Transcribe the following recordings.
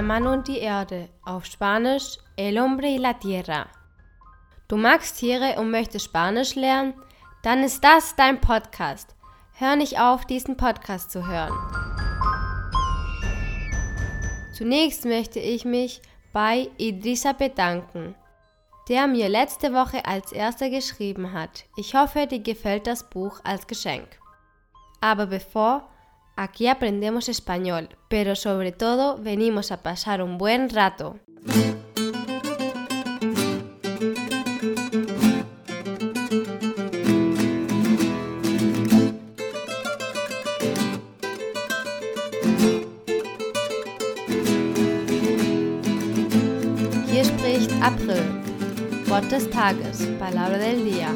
der Mann und die Erde, auf Spanisch El hombre y la tierra. Du magst Tiere und möchtest Spanisch lernen? Dann ist das dein Podcast. Hör nicht auf, diesen Podcast zu hören. Zunächst möchte ich mich bei Idrissa bedanken, der mir letzte Woche als erster geschrieben hat. Ich hoffe, dir gefällt das Buch als Geschenk. Aber bevor, aquí aprendemos español, pero sobre todo venimos a pasar un buen rato. Hier spricht April, Wort des Tages, Palabra del Día.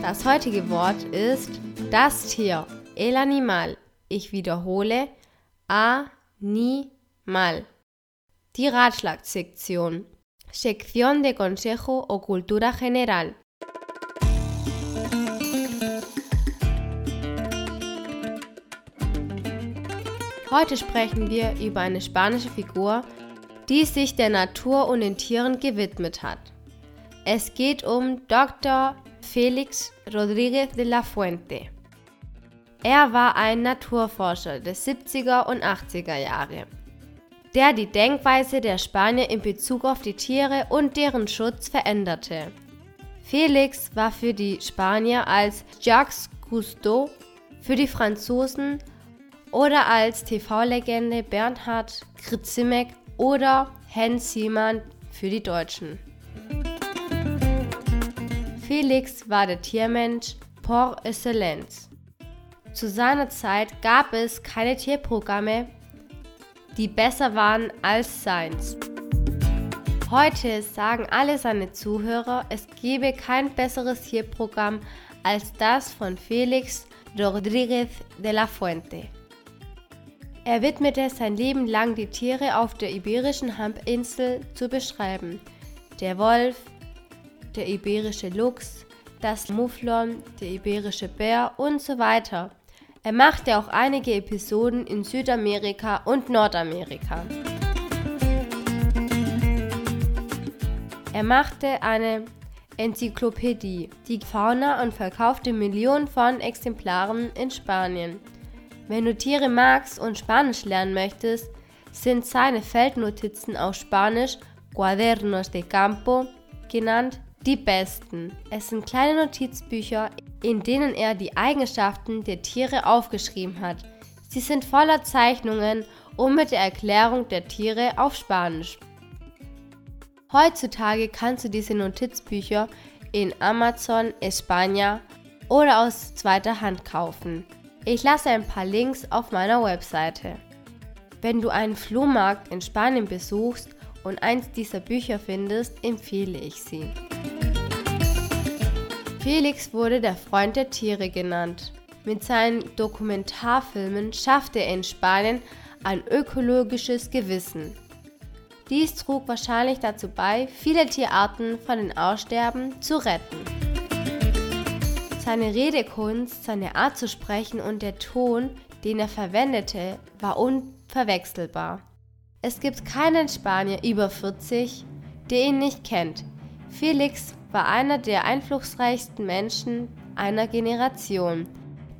Das heutige Wort ist das Tier, el animal. Ich wiederhole, a-ni-mal. Die Ratschlagsektion, Sección de Consejo o Cultura General. Heute sprechen wir über eine spanische Figur, die sich der Natur und den Tieren gewidmet hat. Es geht um Dr. Felix Rodríguez de la Fuente. Er war ein Naturforscher des 70er und 80er Jahre, der die Denkweise der Spanier in Bezug auf die Tiere und deren Schutz veränderte. Felix war für die Spanier als Jacques Cousteau, für die Franzosen oder als TV-Legende Bernhard Grzimek oder Hans Siemann für die Deutschen. Felix war der Tiermensch por excellence. Zu seiner Zeit gab es keine Tierprogramme, die besser waren als seins. Heute sagen alle seine Zuhörer, es gebe kein besseres Tierprogramm als das von Felix Rodríguez de la Fuente. Er widmete sein Leben lang die Tiere auf der iberischen Halbinsel zu beschreiben. Der Wolf, der iberische Luchs, das Mufflon, der iberische Bär und so weiter. Er machte auch einige Episoden in Südamerika und Nordamerika. Er machte eine Enzyklopädie, die Fauna und verkaufte Millionen von Exemplaren in Spanien. Wenn du Tiere magst und Spanisch lernen möchtest, sind seine Feldnotizen auf Spanisch Cuadernos de Campo genannt die besten. Es sind kleine Notizbücher, in denen er die Eigenschaften der Tiere aufgeschrieben hat. Sie sind voller Zeichnungen und mit der Erklärung der Tiere auf Spanisch. Heutzutage kannst du diese Notizbücher in Amazon España oder aus zweiter Hand kaufen. Ich lasse ein paar Links auf meiner Webseite. Wenn du einen Flohmarkt in Spanien besuchst und eins dieser Bücher findest, empfehle ich sie. Felix wurde der Freund der Tiere genannt. Mit seinen Dokumentarfilmen schaffte er in Spanien ein ökologisches Gewissen. Dies trug wahrscheinlich dazu bei, viele Tierarten von den Aussterben zu retten. Seine Redekunst, seine Art zu sprechen und der Ton, den er verwendete, war unverwechselbar. Es gibt keinen Spanier über 40, der ihn nicht kennt. Felix war einer der einflussreichsten Menschen einer Generation,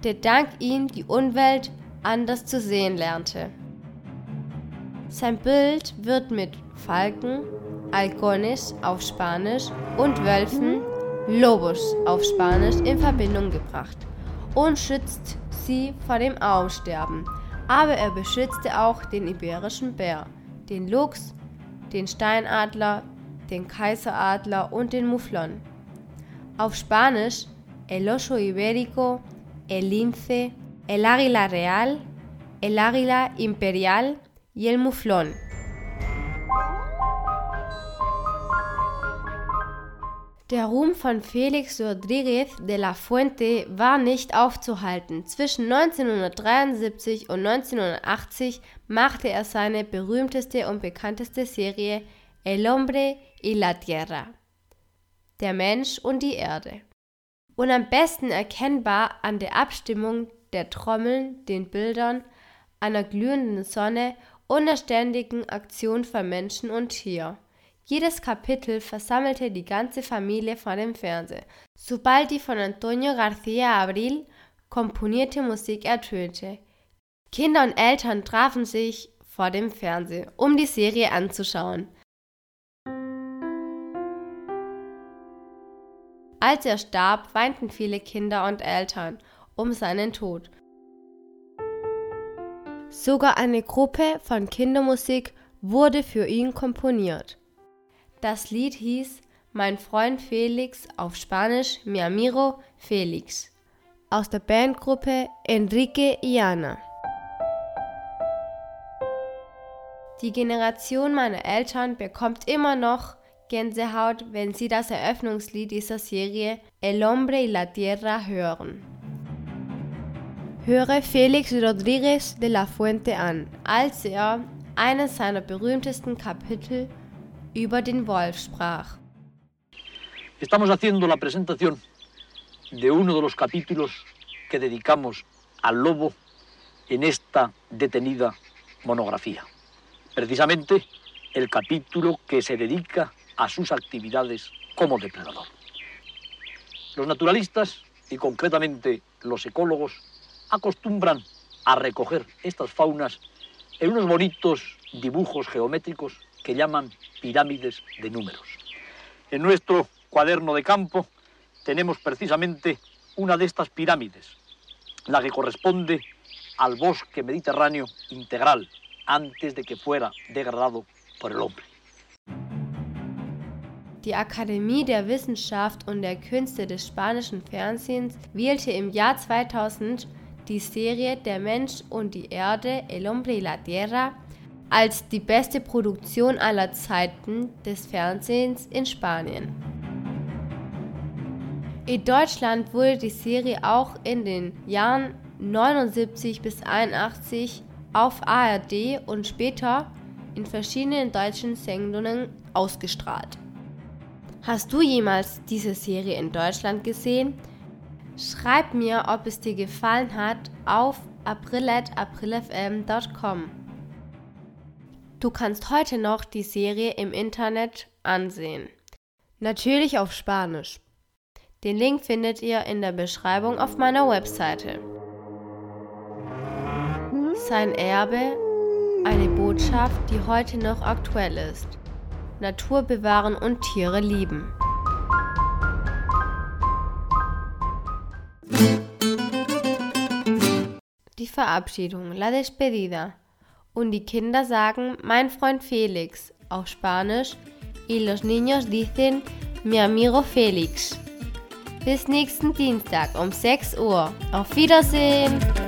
der dank ihm die Umwelt anders zu sehen lernte. Sein Bild wird mit Falken, Halcones auf Spanisch und Wölfen, Lobos auf Spanisch in Verbindung gebracht und schützt sie vor dem Aussterben. Aber er beschützte auch den iberischen Bär, den Luchs, den Steinadler, den Kaiseradler und den Mufflon. Auf Spanisch el oso ibérico, el lince, el águila real, el águila imperial y el muflón. Der Ruhm von Felix Rodríguez de la Fuente war nicht aufzuhalten. Zwischen 1973 und 1980 machte er seine berühmteste und bekannteste Serie El hombre y la tierra. Der Mensch und die Erde. Und am besten erkennbar an der Abstimmung der Trommeln, den Bildern, einer glühenden Sonne und der ständigen Aktion von Menschen und Tier. Jedes Kapitel versammelte die ganze Familie vor dem Fernseher, sobald die von Antonio García Abril komponierte Musik ertönte. Kinder und Eltern trafen sich vor dem Fernseher, um die Serie anzuschauen. Als er starb, weinten viele Kinder und Eltern um seinen Tod. Sogar eine Gruppe von Kindermusik wurde für ihn komponiert. Das Lied hieß Mein Freund Felix auf Spanisch Mi amigo Felix aus der Bandgruppe Enrique y Ana. Die Generation meiner Eltern bekommt immer noch Gänsehaut, wenn sie das Eröffnungslied dieser Serie El Hombre y la Tierra hören. Höre Felix Rodríguez de la Fuente an, als er eines seiner berühmtesten Kapitel über den Wolf sprach. Estamos haciendo la presentación de uno de los capítulos que dedicamos al lobo en esta detenida monografía. Precisamente el capítulo que se dedica a sus actividades como depredador. Los naturalistas y concretamente los ecólogos acostumbran a recoger estas faunas en unos bonitos dibujos geométricos que llaman pirámides de números. En nuestro cuaderno de campo tenemos precisamente una de estas pirámides, la que corresponde al bosque mediterráneo integral antes de que fuera degradado por el hombre. Die Akademie der Wissenschaft und der Künste des spanischen Fernsehens wählte im Jahr 2000 die Serie Der Mensch und die Erde, El Hombre y la Tierra, als die beste Produktion aller Zeiten des Fernsehens in Spanien. In Deutschland wurde die Serie auch in den Jahren 79 bis 81 auf ARD und später in verschiedenen deutschen Sendungen ausgestrahlt. Hast du jemals diese Serie in Deutschland gesehen? Schreib mir, ob es dir gefallen hat, auf april.aprilfm.com. Du kannst heute noch die Serie im Internet ansehen. Natürlich auf Spanisch. Den Link findet ihr in der Beschreibung auf meiner Webseite. Sein Erbe, eine Botschaft, die heute noch aktuell ist. Natur bewahren und Tiere lieben. Die Verabschiedung, la despedida. Und die Kinder sagen mein Freund Felix auf Spanisch y los niños dicen mi amigo Felix. Bis nächsten Dienstag um 6 Uhr. Auf Wiedersehen!